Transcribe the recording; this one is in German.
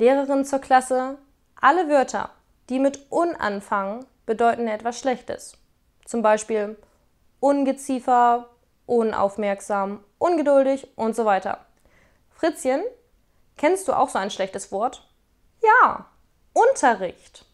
Lehrerin zur Klasse, alle Wörter, die mit un anfangen, bedeuten etwas Schlechtes. Zum Beispiel Ungeziefer, unaufmerksam, ungeduldig und so weiter. Fritzchen, kennst du auch so ein schlechtes Wort? Ja, Unterricht.